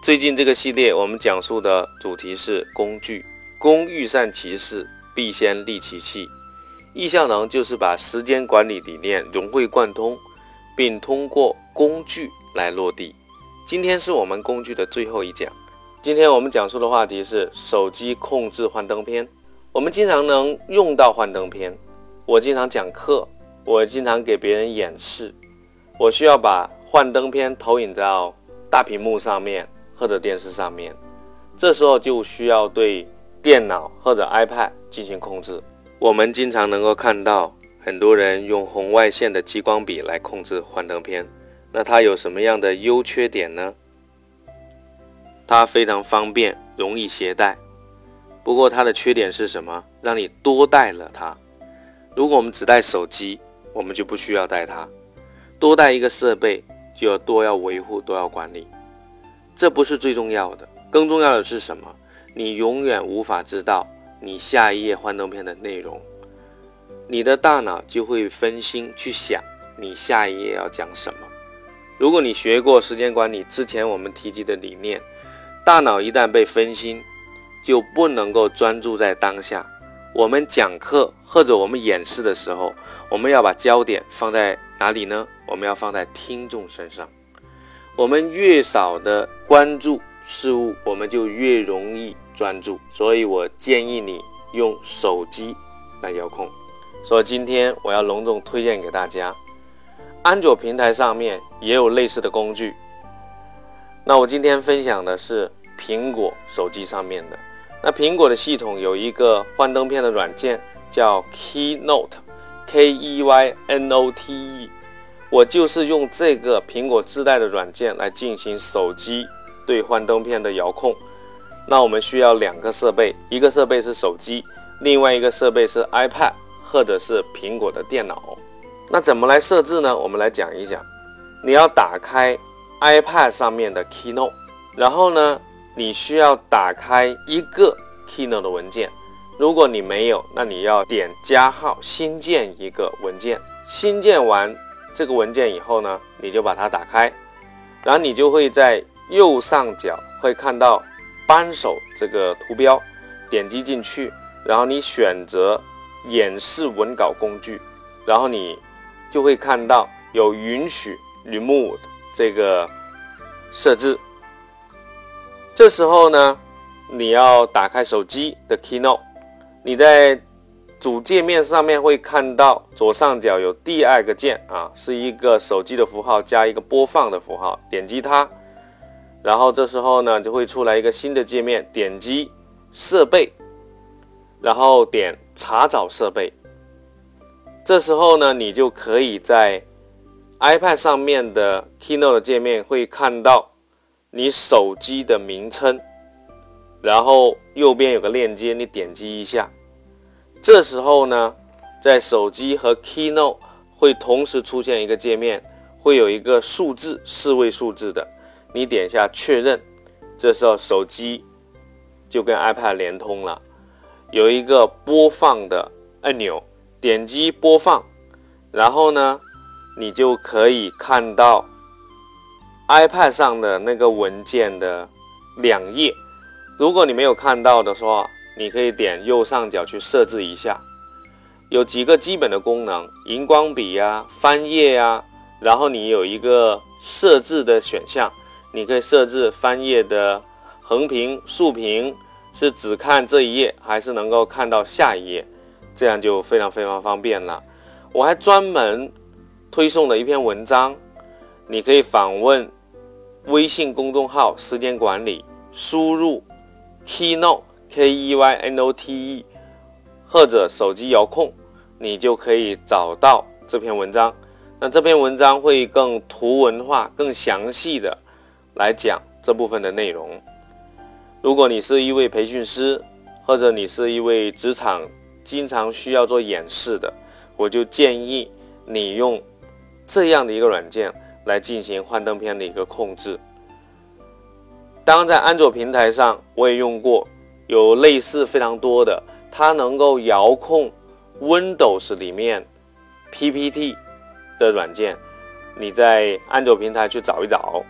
最近这个系列，我们讲述的主题是工具。工欲善其事，必先利其器。易效能就是把时间管理理念融会贯通，并通过工具来落地。今天是我们工具的最后一讲。今天我们讲述的话题是手机控制幻灯片。我们经常能用到幻灯片。我经常讲课，我经常给别人演示。我需要把幻灯片投影到大屏幕上面。或者电视上面，这时候就需要对电脑或者 iPad 进行控制。我们经常能够看到很多人用红外线的激光笔来控制幻灯片，那它有什么样的优缺点呢？它非常方便，容易携带。不过它的缺点是什么？让你多带了它。如果我们只带手机，我们就不需要带它。多带一个设备，就要多要维护，多要管理。这不是最重要的，更重要的是什么？你永远无法知道你下一页幻灯片的内容，你的大脑就会分心去想你下一页要讲什么。如果你学过时间管理之前我们提及的理念，大脑一旦被分心，就不能够专注在当下。我们讲课或者我们演示的时候，我们要把焦点放在哪里呢？我们要放在听众身上。我们越少的关注事物，我们就越容易专注。所以我建议你用手机来遥控。所以今天我要隆重推荐给大家，安卓平台上面也有类似的工具。那我今天分享的是苹果手机上面的。那苹果的系统有一个幻灯片的软件，叫 Keynote，K-E-Y-N-O-T-E。我就是用这个苹果自带的软件来进行手机对幻灯片的遥控。那我们需要两个设备，一个设备是手机，另外一个设备是 iPad 或者是苹果的电脑。那怎么来设置呢？我们来讲一讲。你要打开 iPad 上面的 Keynote，然后呢，你需要打开一个 Keynote 的文件。如果你没有，那你要点加号新建一个文件，新建完。这个文件以后呢，你就把它打开，然后你就会在右上角会看到扳手这个图标，点击进去，然后你选择演示文稿工具，然后你就会看到有允许 remove 这个设置。这时候呢，你要打开手机的 Keynote，你在。主界面上面会看到左上角有第二个键啊，是一个手机的符号加一个播放的符号，点击它，然后这时候呢就会出来一个新的界面，点击设备，然后点查找设备，这时候呢你就可以在 iPad 上面的 Keynote 界面会看到你手机的名称，然后右边有个链接，你点击一下。这时候呢，在手机和 Keynote 会同时出现一个界面，会有一个数字四位数字的，你点一下确认，这时候手机就跟 iPad 连通了，有一个播放的按钮，点击播放，然后呢，你就可以看到 iPad 上的那个文件的两页，如果你没有看到的话。你可以点右上角去设置一下，有几个基本的功能，荧光笔呀、翻页呀，然后你有一个设置的选项，你可以设置翻页的横屏、竖屏，是只看这一页，还是能够看到下一页，这样就非常非常方便了。我还专门推送了一篇文章，你可以访问微信公众号“时间管理”，输入 Keynote。K E Y N O T E，或者手机遥控，你就可以找到这篇文章。那这篇文章会更图文化、更详细的来讲这部分的内容。如果你是一位培训师，或者你是一位职场经常需要做演示的，我就建议你用这样的一个软件来进行幻灯片的一个控制。当然，在安卓平台上我也用过，有类似非常多的，它能够遥控 Windows 里面 PPT 的软件，你在安卓平台去找一找，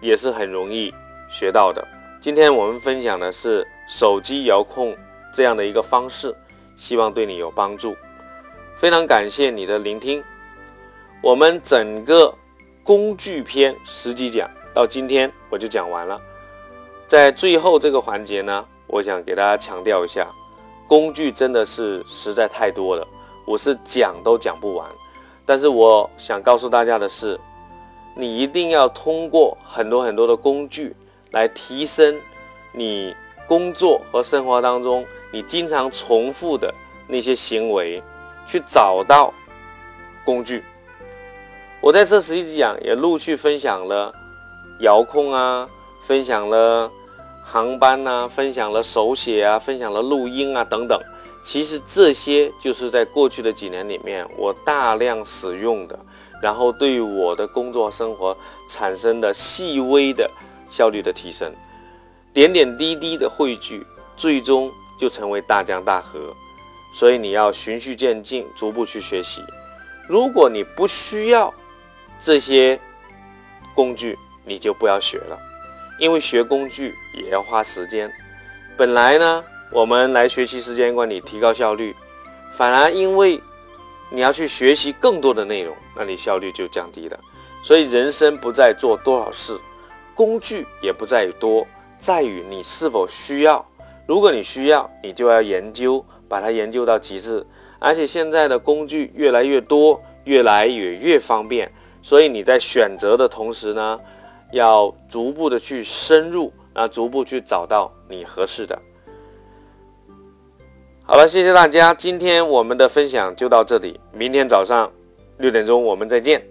也是很容易学到的。今天我们分享的是手机遥控这样的一个方式，希望对你有帮助。非常感谢你的聆听，我们整个工具篇十几讲。到今天我就讲完了，在最后这个环节呢，我想给大家强调一下，工具真的是实在太多了，我是讲都讲不完。但是我想告诉大家的是，你一定要通过很多很多的工具来提升你工作和生活当中你经常重复的那些行为，去找到工具。我在这十几讲也陆续分享了。遥控啊，分享了航班呐，分享了手写啊，分享了录音啊等等。其实这些就是在过去的几年里面我大量使用的，然后对我的工作生活产生的细微的效率的提升，点点滴滴的汇聚，最终就成为大江大河。所以你要循序渐进，逐步去学习。如果你不需要这些工具，你就不要学了，因为学工具也要花时间。本来呢，我们来学习时间管理，提高效率，反而因为你要去学习更多的内容，那你效率就降低了。所以人生不在做多少事，工具也不在于多，在于你是否需要。如果你需要，你就要研究，把它研究到极致。而且现在的工具越来越多，越来越越方便，所以你在选择的同时呢。要逐步的去深入，啊，逐步去找到你合适的。好了，谢谢大家，今天我们的分享就到这里，明天早上六点钟我们再见。